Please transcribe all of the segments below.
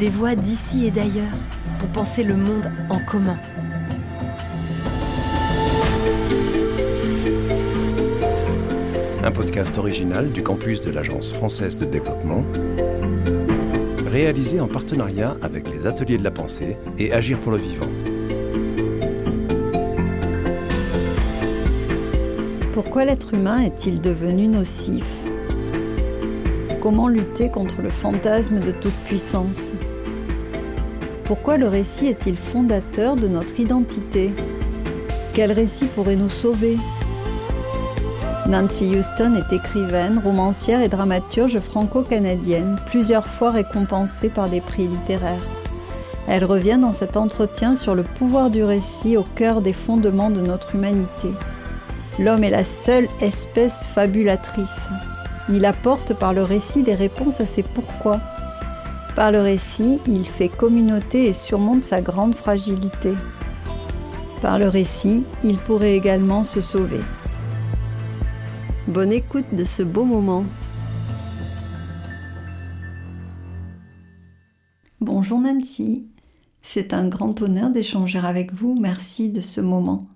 des voix d'ici et d'ailleurs pour penser le monde en commun. Un podcast original du campus de l'Agence française de développement, réalisé en partenariat avec les Ateliers de la Pensée et Agir pour le Vivant. Pourquoi l'être humain est-il devenu nocif? Comment lutter contre le fantasme de toute puissance Pourquoi le récit est-il fondateur de notre identité? Quel récit pourrait nous sauver? Nancy Houston est écrivaine, romancière et dramaturge franco-canadienne, plusieurs fois récompensée par des prix littéraires. Elle revient dans cet entretien sur le pouvoir du récit au cœur des fondements de notre humanité. L'homme est la seule espèce fabulatrice. Il apporte par le récit des réponses à ses pourquoi. Par le récit, il fait communauté et surmonte sa grande fragilité. Par le récit, il pourrait également se sauver. Bonne écoute de ce beau moment. Bonjour Nancy, c'est un grand honneur d'échanger avec vous. Merci de ce moment.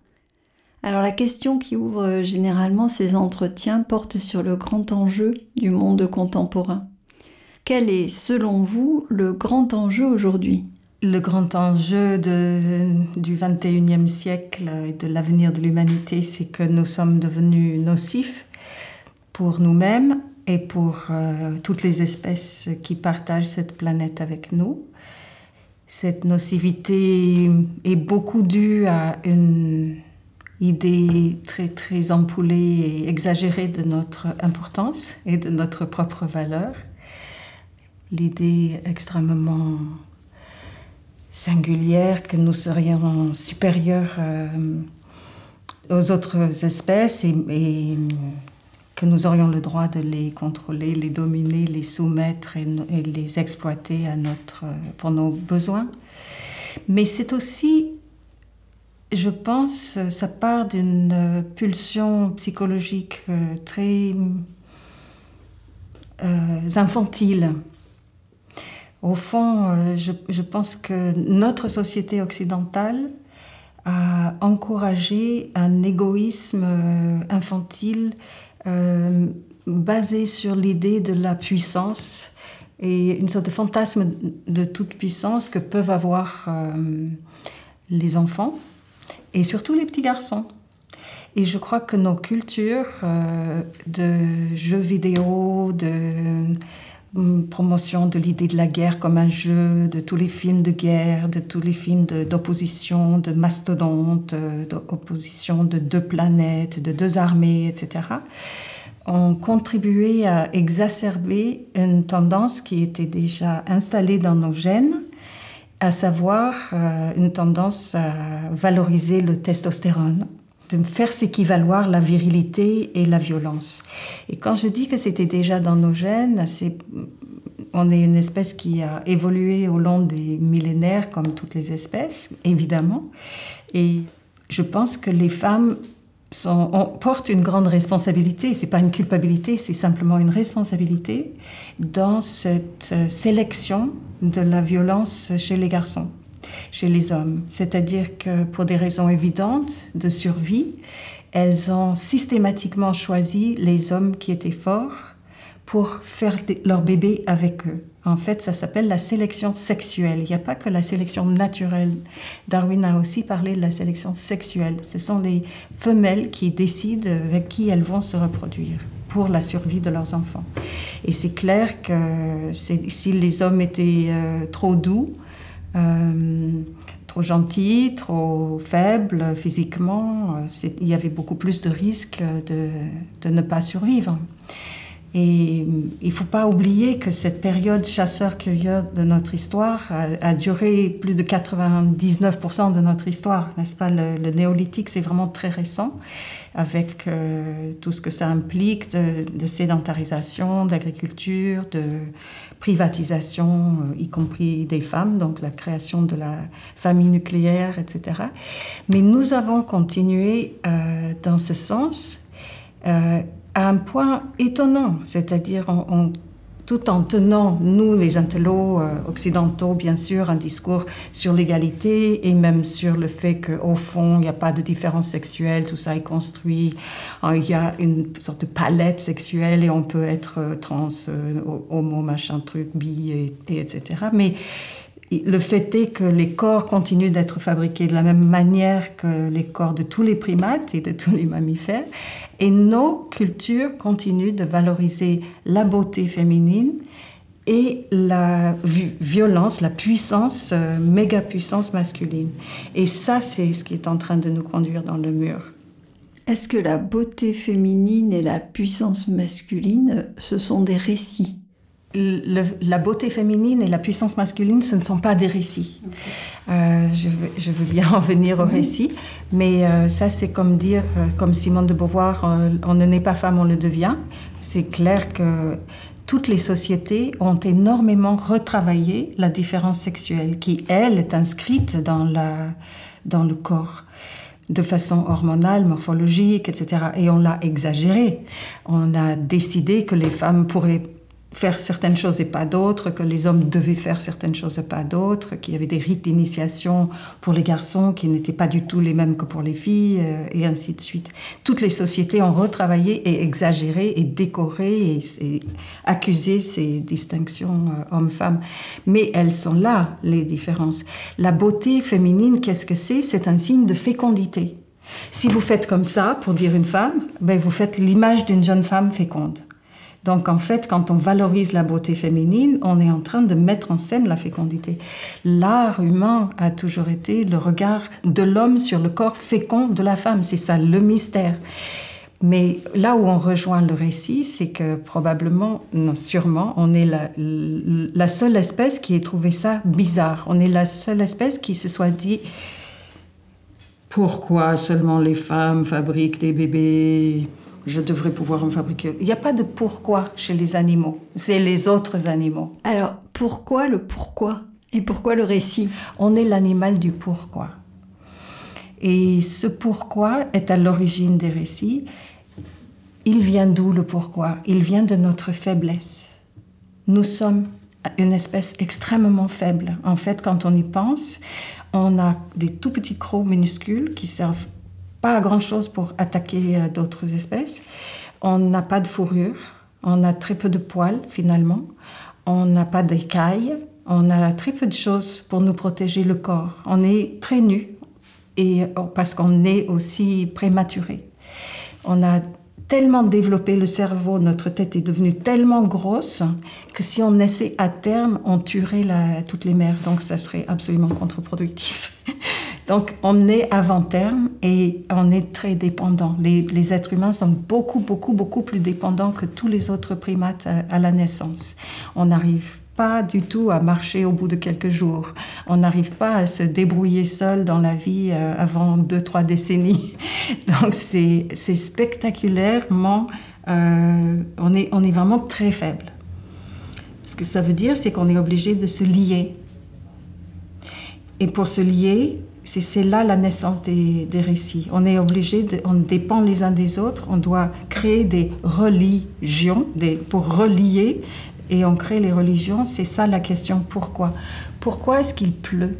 Alors la question qui ouvre généralement ces entretiens porte sur le grand enjeu du monde contemporain. Quel est, selon vous, le grand enjeu aujourd'hui? Le grand enjeu du 21e siècle et de l'avenir de l'humanité, c'est que nous sommes devenus nocifs pour nous-mêmes et pour euh, toutes les espèces qui partagent cette planète avec nous. Cette nocivité est beaucoup due à une idée très très ampoulée et exagérée de notre importance et de notre propre valeur. L'idée extrêmement singulière que nous serions supérieurs euh, aux autres espèces et, que nous aurions le droit de les contrôler, les dominer, les soumettre et, et les exploiter à notre, pour nos besoins. Mais c'est aussi je pense que ça part d'une euh, pulsion psychologique euh, très euh, infantile. Au fond, je, pense que notre société occidentale a encouragé un égoïsme infantile basé sur l'idée de la puissance et une sorte de fantasme de toute puissance que peuvent avoir les enfants et surtout les petits garçons. Et je crois que nos cultures euh, de jeux vidéo, de hum, promotion de l'idée de la guerre comme un jeu, de tous les films de guerre, de tous les films d'opposition, de, mastodontes, euh, d'opposition de deux planètes, de deux armées, etc., ont contribué à exacerber une tendance qui était déjà installée dans nos gènes à savoir euh, une tendance à valoriser le testostérone, de faire s'équivaloir la virilité et la violence. Et quand je dis que c'était déjà dans nos gènes, c'est on est une espèce qui a évolué au long des millénaires comme toutes les espèces, évidemment. Et je pense que les femmes sont, portent une grande responsabilité. C'est pas une culpabilité, c'est simplement une responsabilité dans cette euh, sélection de la violence chez les garçons, chez les hommes. C'est-à-dire que pour des raisons évidentes de survie, elles ont systématiquement choisi les hommes qui étaient forts pour faire leur bébé avec eux. En fait, ça s'appelle la sélection sexuelle. Il n'y a pas que la sélection naturelle. Darwin a aussi parlé de la sélection sexuelle. Ce sont les femelles qui décident avec qui elles vont se reproduire pour la survie de leurs enfants. Et c'est clair que si les hommes étaient euh, trop doux, euh, trop gentils, trop faibles physiquement, euh, il y avait beaucoup plus de risques de ne pas survivre. Et il ne faut pas oublier que cette période chasseur-cueilleur de notre histoire a, duré plus de 99% de notre histoire, n'est-ce pas? Le, néolithique, c'est vraiment très récent, avec euh, tout ce que ça implique de, sédentarisation, d'agriculture, de privatisation, euh, y compris des femmes, donc la création de la famille nucléaire, etc. Mais nous avons continué euh, dans ce sens à un point étonnant, c'est-à-dire tout en tenant, nous les intellos euh, occidentaux, bien sûr, un discours sur l'égalité et même sur le fait qu'au fond, il n'y a pas de différence sexuelle, tout ça est construit, euh, il y a une sorte de palette sexuelle et on peut être euh, trans, homo, machin, truc, bi, et, etc. Mais le fait est que les corps continuent d'être fabriqués de la même manière que les corps de tous les primates et de tous les mammifères. Et nos cultures continuent de valoriser la beauté féminine et la violence, la puissance, euh, méga puissance masculine. Et ça, c'est ce qui est en train de nous conduire dans le mur. Est-ce que la beauté féminine et la puissance masculine, ce sont des récits? La beauté féminine et la puissance masculine, ce ne sont pas des récits. Euh, je, veux, bien en venir au récit, mais euh, ça c'est comme dire, euh, comme Simone de Beauvoir, on ne naît pas femme, on le devient. C'est clair que toutes les sociétés ont énormément retravaillé la différence sexuelle, qui elle est inscrite dans, la, dans le corps de façon hormonale, morphologique, etc. Et on l'a exagéré. On a décidé que les femmes pourraient faire certaines choses et pas d'autres, que les hommes devaient faire certaines choses et pas d'autres, qu'il y avait des rites d'initiation pour les garçons qui n'étaient pas du tout les mêmes que pour les filles, euh, et ainsi de suite. Toutes les sociétés ont retravaillé et exagéré et décoré et, accusé ces distinctions euh, hommes-femmes. Mais elles sont là, les différences. La beauté féminine, qu'est-ce que c'est? C'est un signe de fécondité. Si vous faites comme ça pour dire une femme, ben vous faites l'image d'une jeune femme féconde. Donc en fait, quand on valorise la beauté féminine, on est en train de mettre en scène la fécondité. L'art humain a toujours été le regard de l'homme sur le corps fécond de la femme. C'est ça le mystère. Mais là où on rejoint le récit, c'est que probablement, non, sûrement, on est la, la, seule espèce qui ait trouvé ça bizarre. On est la seule espèce qui se soit dit pourquoi seulement les femmes fabriquent des bébés? Je devrais pouvoir en fabriquer. Il n'y a pas de pourquoi chez les animaux, c'est les autres animaux. Alors, pourquoi le pourquoi? Et pourquoi le récit? On est l'animal du pourquoi. Et ce pourquoi est à l'origine des récits. Il vient d'où le pourquoi? Il vient de notre faiblesse. Nous sommes une espèce extrêmement faible. En fait, quand on y pense, on a des tout petits crocs minuscules qui servent pas grand-chose pour attaquer euh, d'autres espèces. On n'a pas de fourrure, on a très peu de poils finalement, on n'a pas d'écailles, on a très peu de choses pour nous protéger le corps. On est très nu et oh, parce qu'on est aussi prématuré. On a tellement développé le cerveau, notre tête est devenue tellement grosse que si on essaie à terme, on tuerait toutes les mères. Donc ça serait absolument contre-productif. Donc, on est avant terme et on est très dépendant. Les, êtres humains sont beaucoup, beaucoup, beaucoup plus dépendants que tous les autres primates à, la naissance. On n'arrive pas du tout à marcher au bout de quelques jours. On n'arrive pas à se débrouiller seul dans la vie euh, avant deux, trois décennies. Donc, c'est spectaculairement... Euh, on, est, on est vraiment très faible. Ce que ça veut dire, c'est qu'on est obligé de se lier. Et pour se lier, c'est là la naissance des, récits. On est obligé, on dépend les uns des autres, on doit créer des religions pour relier, et on crée les religions. C'est ça la question, pourquoi? Pourquoi est-ce qu'il pleut?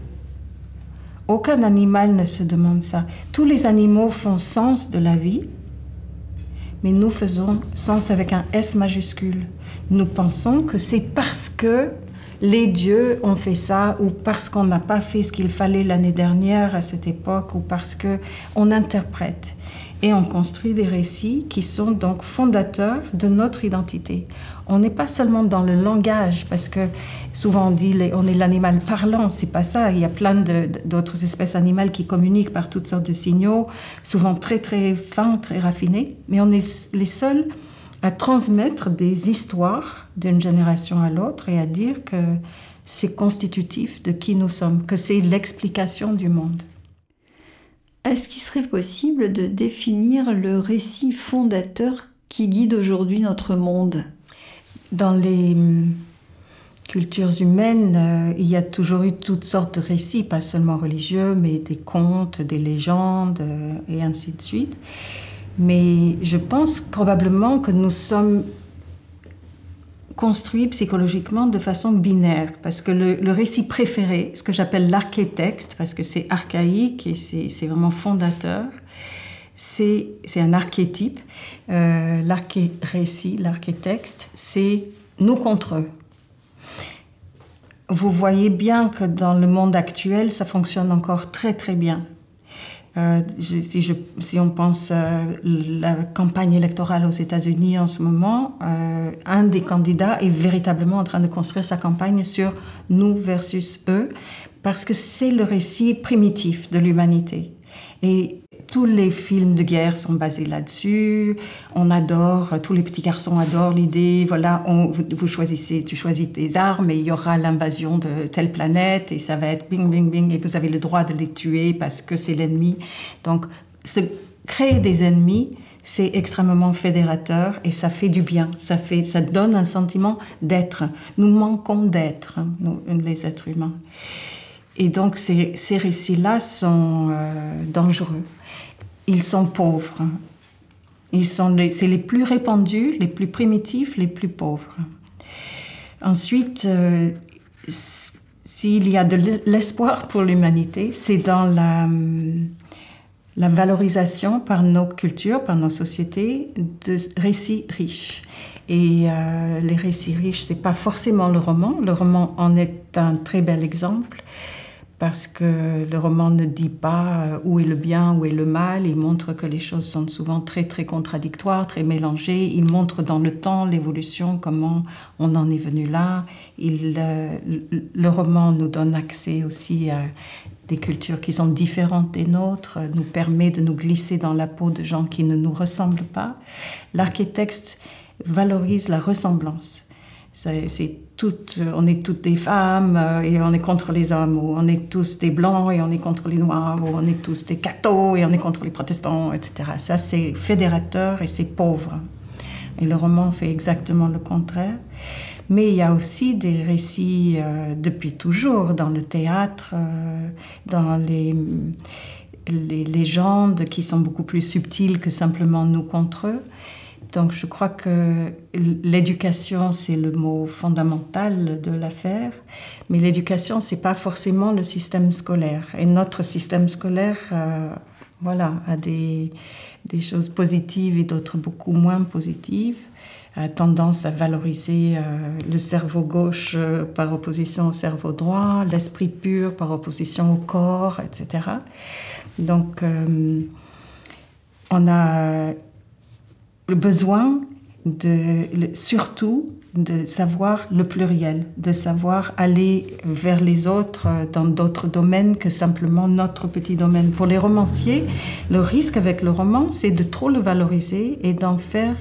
Aucun animal ne se demande ça. Tous les animaux font sens de la vie, mais nous faisons sens avec un S majuscule. Nous pensons que c'est parce que les dieux ont fait ça ou parce qu'on n'a pas fait ce qu'il fallait l'année dernière à cette époque ou parce que on interprète et on construit des récits qui sont donc fondateurs de notre identité. On n'est pas seulement dans le langage parce que souvent on dit on est l'animal parlant, c'est pas ça. Il y a plein d'autres espèces animales qui communiquent par toutes sortes de signaux, souvent très très fins, très raffinés, mais on est les seuls à transmettre des histoires d'une génération à l'autre et à dire que c'est constitutif de qui nous sommes, que c'est l'explication du monde. Est-ce qu'il serait possible de définir le récit fondateur qui guide aujourd'hui notre monde? Dans les cultures humaines, euh, il y a toujours eu toutes sortes de récits, pas seulement religieux, mais des contes, des légendes euh, et ainsi de suite. Mais je pense probablement que nous sommes construit psychologiquement de façon binaire, parce que le, récit préféré, ce que j'appelle l'archétexte, parce que c'est archaïque et c'est vraiment fondateur, c'est un archétype. Euh, L'arché-récit, l'archétexte, c'est nous contre eux. Vous voyez bien que dans le monde actuel, ça fonctionne encore très très bien. Euh, si, je, si, on pense euh, la campagne électorale aux États-Unis en ce moment, euh, un des candidats est véritablement en train de construire sa campagne sur nous versus eux, parce que c'est le récit primitif de l'humanité. Et tous les films de guerre sont basés là-dessus. On adore, tous les petits garçons adorent l'idée. Voilà, on, vous, choisissez, tu choisis tes armes et il y aura l'invasion de telle planète et ça va être bing, bing, bing et vous avez le droit de les tuer parce que c'est l'ennemi. Donc, se créer des ennemis, c'est extrêmement fédérateur et ça fait du bien. Ça fait, ça donne un sentiment d'être. Nous manquons d'être, nous, les êtres humains. Et donc ces, récits-là sont euh, dangereux ils sont pauvres. Ils sont c'est les plus répandus, les plus primitifs, les plus pauvres. Ensuite, euh, s'il y a de l'espoir pour l'humanité, c'est dans la, la valorisation par nos cultures, par nos sociétés, de récits riches. Et euh, les récits riches, c'est pas forcément le roman. Le roman en est un très bel exemple parce que le roman ne dit pas euh, où est le bien, où est le mal. Il montre que les choses sont souvent très très contradictoires, très mélangées. Il montre dans le temps l'évolution, comment on en est venu là. Euh, le roman nous donne accès aussi à des cultures qui sont différentes des nôtres, nous permet de nous glisser dans la peau de gens qui ne nous ressemblent pas. L'archétexte valorise la ressemblance. C'est toutes, on est toutes des femmes euh, et on est contre les hommes, ou on est tous des blancs et on est contre les noirs, ou on est tous des cathos et on est contre les protestants, etc. Ça, c'est fédérateur et c'est pauvre. Et le roman fait exactement le contraire. Mais il y a aussi des récits euh, depuis toujours dans le théâtre, euh, dans les, les légendes qui sont beaucoup plus subtiles que simplement nous contre eux. Donc je crois que l'éducation, c'est le mot fondamental de l'affaire, mais l'éducation, c'est pas forcément le système scolaire. Et notre système scolaire, euh, voilà, a des, choses positives et d'autres beaucoup moins positives, a tendance à valoriser euh, le cerveau gauche euh, par opposition au cerveau droit, l'esprit pur par opposition au corps, etc. Donc on a le besoin de, surtout de savoir le pluriel, de savoir aller vers les autres dans d'autres domaines que simplement notre petit domaine. Pour les romanciers, le risque avec le roman, c'est de trop le valoriser et d'en faire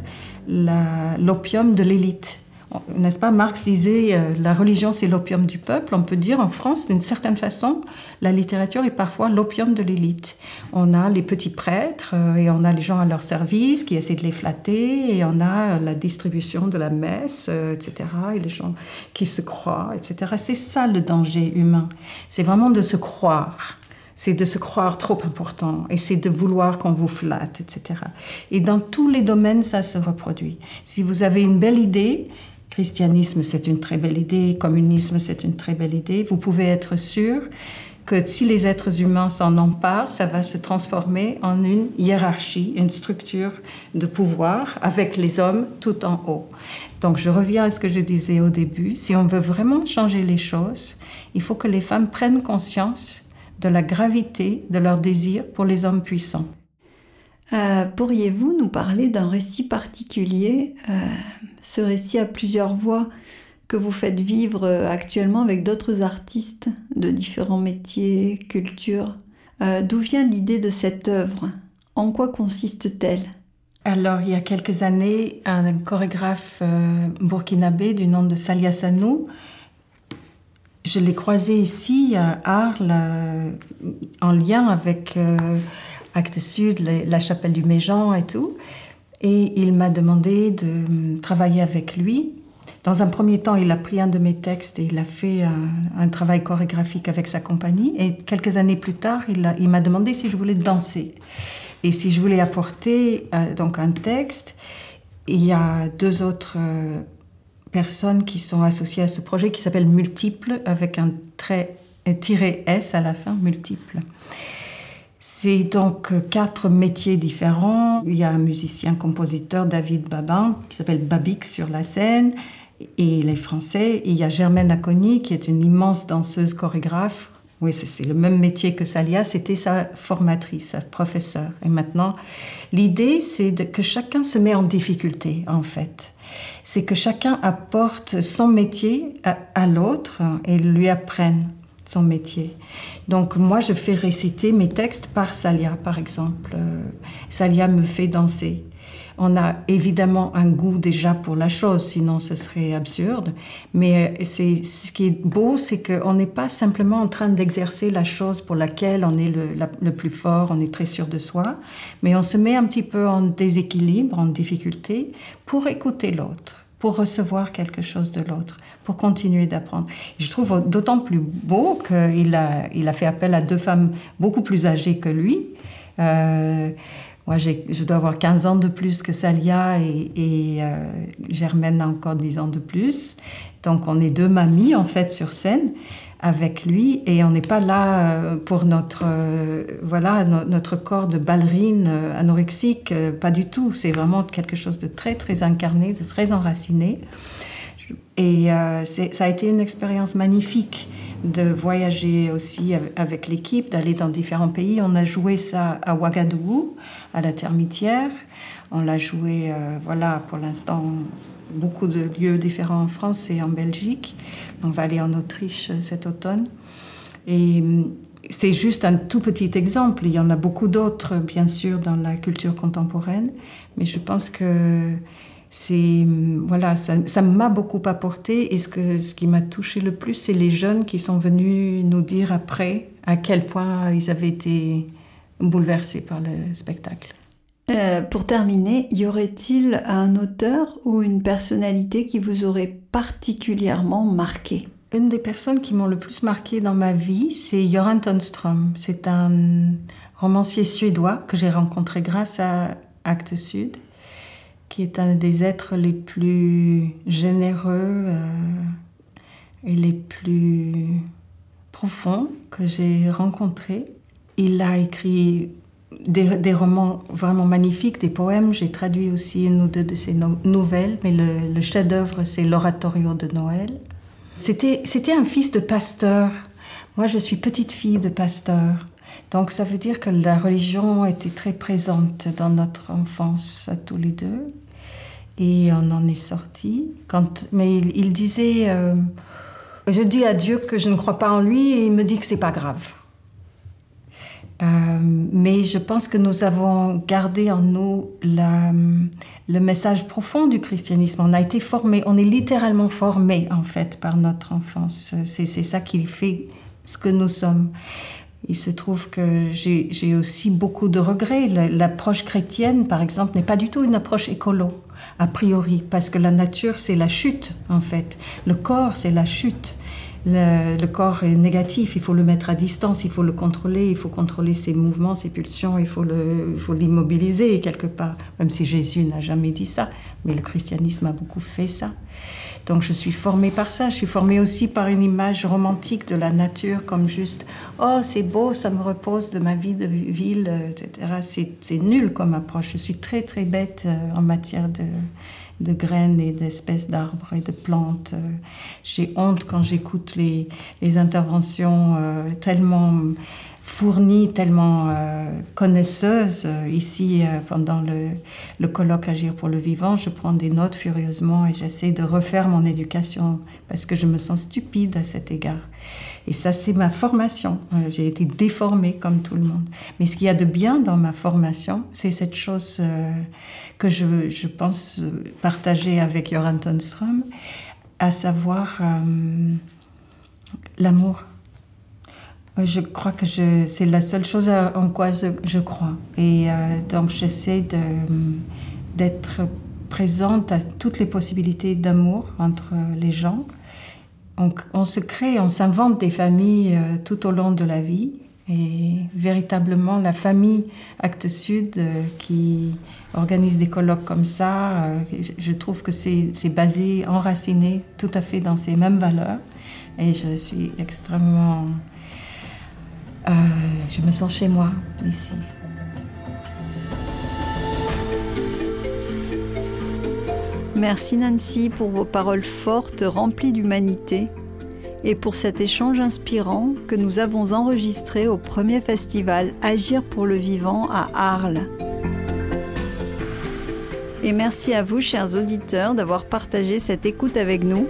l'opium de l'élite n'est-ce pas Marx disait euh, la religion c'est l'opium du peuple. On peut dire en France d'une certaine façon la littérature est parfois l'opium de l'élite. On a les petits prêtres euh, et on a les gens à leur service qui essaient de les flatter et on a la distribution de la messe, euh, etc. Et les gens qui se croient, etc. C'est ça le danger humain. C'est vraiment de se croire c'est de se croire trop important et c'est de vouloir qu'on vous flatte, etc. Et dans tous les domaines, ça se reproduit. Si vous avez une belle idée, christianisme, c'est une très belle idée, communisme, c'est une très belle idée, vous pouvez être sûr que si les êtres humains s'en emparent, ça va se transformer en une hiérarchie, une structure de pouvoir avec les hommes tout en haut. Donc je reviens à ce que je disais au début, si on veut vraiment changer les choses, il faut que les femmes prennent conscience de la gravité de leur désir pour les hommes puissants. Euh, pourriez-vous nous parler d'un récit particulier euh, Ce récit a plusieurs voix que vous faites vivre euh, actuellement avec d'autres artistes de différents métiers, cultures? D'où vient l'idée de cette œuvre? En quoi consiste-t-elle? Alors, il y a quelques années, un chorégraphe burkinabé du nom de Salia Sanou, je l'ai croisé ici à Arles en lien avec Acte Sud, la chapelle du Méjean et tout. Et il m'a demandé de travailler avec lui. Dans un premier temps, il a pris un de mes textes et il a fait un, travail chorégraphique avec sa compagnie. Et quelques années plus tard, il m'a demandé si je voulais danser et si je voulais apporter euh, donc un texte. Il y a deux autres euh, personnes qui sont associées à ce projet qui s'appelle Multiple avec un trait tiré S à la fin, Multiple. C'est donc quatre métiers différents. Il y a un musicien-compositeur, David Babin, qui s'appelle Babix sur la scène, et les Français. il y a Germaine Acogny, qui est une immense danseuse chorégraphe. Oui, c'est le même métier que Salia, c'était sa formatrice, sa professeure. Et maintenant, l'idée, c'est que chacun se met en difficulté, en fait. C'est que chacun apporte son métier à, à l'autre et lui apprenne son métier. Donc moi, je fais réciter mes textes par Salia, par exemple. Euh, Salia me fait danser. On a évidemment un goût déjà pour la chose, sinon ce serait absurde. Mais euh, c'est ce qui est beau, c'est qu'on n'est pas simplement en train d'exercer la chose pour laquelle on est le, le, plus fort, on est très sûr de soi, mais on se met un petit peu en déséquilibre, en difficulté, pour écouter l'autre pour recevoir quelque chose de l'autre, pour continuer d'apprendre. Je trouve d'autant plus beau qu'il a, il a fait appel à deux femmes beaucoup plus âgées que lui. Euh, moi, je dois avoir 15 ans de plus que Salia et, euh, Germaine a encore 10 ans de plus. Donc, on est deux mamies, en fait, sur scène avec lui et on n'est pas là euh, pour notre euh, voilà notre corps de ballerine euh, anorexique pas du tout. C'est vraiment quelque chose de très très incarné de très enraciné. Et ça a été une expérience magnifique de voyager aussi avec l'équipe d'aller dans différents pays. On a joué ça à Ouagadougou à la termitière. On l'a joué voilà pour l'instant beaucoup de lieux différents en France et en Belgique. On va aller en Autriche euh, cet automne. Et mm, c'est juste un tout petit exemple. Il y en a beaucoup d'autres, bien sûr, dans la culture contemporaine. Mais je pense que c'est mm, voilà, ça m'a beaucoup apporté. Et ce, que, ce qui m'a touché le plus, c'est les jeunes qui sont venus nous dire après à quel point ils avaient été bouleversés par le spectacle. Euh, pour terminer, y aurait-il un auteur ou une personnalité qui vous aurait particulièrement marqué? Une des personnes qui m'ont le plus marqué dans ma vie, c'est Göran Tonström. C'est un romancier suédois que j'ai rencontré grâce à Actes Sud, qui est un des êtres les plus généreux euh, et les plus profonds que j'ai rencontrés. Il a écrit des, romans vraiment magnifiques, des poèmes. J'ai traduit aussi une ou deux de ses nouvelles, mais le, chef-d'œuvre, c'est l'Oratorio de Noël. C'était un fils de pasteur. Moi, je suis petite fille de pasteur. Donc, ça veut dire que la religion était très présente dans notre enfance, à tous les deux. Et on en est sorti. Mais il, disait euh, Je dis à Dieu que je ne crois pas en lui et il me dit que c'est pas grave. Euh, mais je pense que nous avons gardé en nous le message profond du christianisme. On a été formé, on est littéralement formé en fait par notre enfance. C'est ça qui fait ce que nous sommes. Il se trouve que j'ai aussi beaucoup de regrets. L'approche chrétienne, par exemple, n'est pas du tout une approche écolo, a priori, parce que la nature, c'est la chute, en fait. Le corps, c'est la chute le, corps est négatif, il faut le mettre à distance, il faut le contrôler, il faut contrôler ses mouvements, ses pulsions, il faut l'immobiliser quelque part, même si Jésus n'a jamais dit ça, mais le christianisme a beaucoup fait ça. Donc je suis formée par ça, je suis formée aussi par une image romantique de la nature comme juste ⁇ Oh c'est beau, ça me repose de ma vie de ville, etc. C'est nul comme approche, je suis très très bête euh, en matière de de graines et d'espèces d'arbres et de plantes. J'ai honte quand j'écoute les, interventions euh, tellement fournies, tellement euh, connaisseuses. Ici, euh, pendant le, le, colloque Agir pour le vivant, je prends des notes furieusement et j'essaie de refaire mon éducation parce que je me sens stupide à cet égard. Et ça, c'est ma formation. J'ai été déformée comme tout le monde. Mais ce qu'il y a de bien dans ma formation, c'est cette chose que je, je, pense partager avec Joran Tonström, à savoir euh, l'amour. Je crois que c'est la seule chose en quoi je, crois. Et euh, donc j'essaie d'être présente à toutes les possibilités d'amour entre les gens. On, se crée, on s'invente des familles euh, tout au long de la vie Et véritablement, la famille Actes Sud euh, qui organise des colloques comme ça, euh, je trouve que c'est basé, enraciné tout à fait dans ces mêmes valeurs. Et je suis extrêmement... Je me sens chez moi ici. Merci Nancy pour vos paroles fortes remplies d'humanité et pour cet échange inspirant que nous avons enregistré au premier festival Agir pour le vivant à Arles. Et merci à vous, chers auditeurs, d'avoir partagé cette écoute avec nous.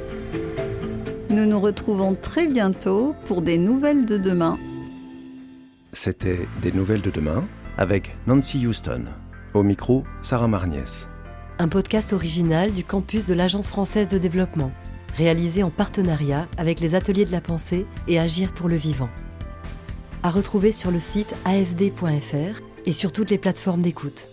Nous nous retrouvons très bientôt pour des nouvelles de demain. C'était Des nouvelles de demain avec Nancy Houston. Au micro, Sarah Marniès. Un podcast original du campus de l'Agence française de développement réalisé en partenariat avec les Ateliers de la Pensée et Agir pour le Vivant. À retrouver sur le site afd.fr et sur toutes les plateformes d'écoute.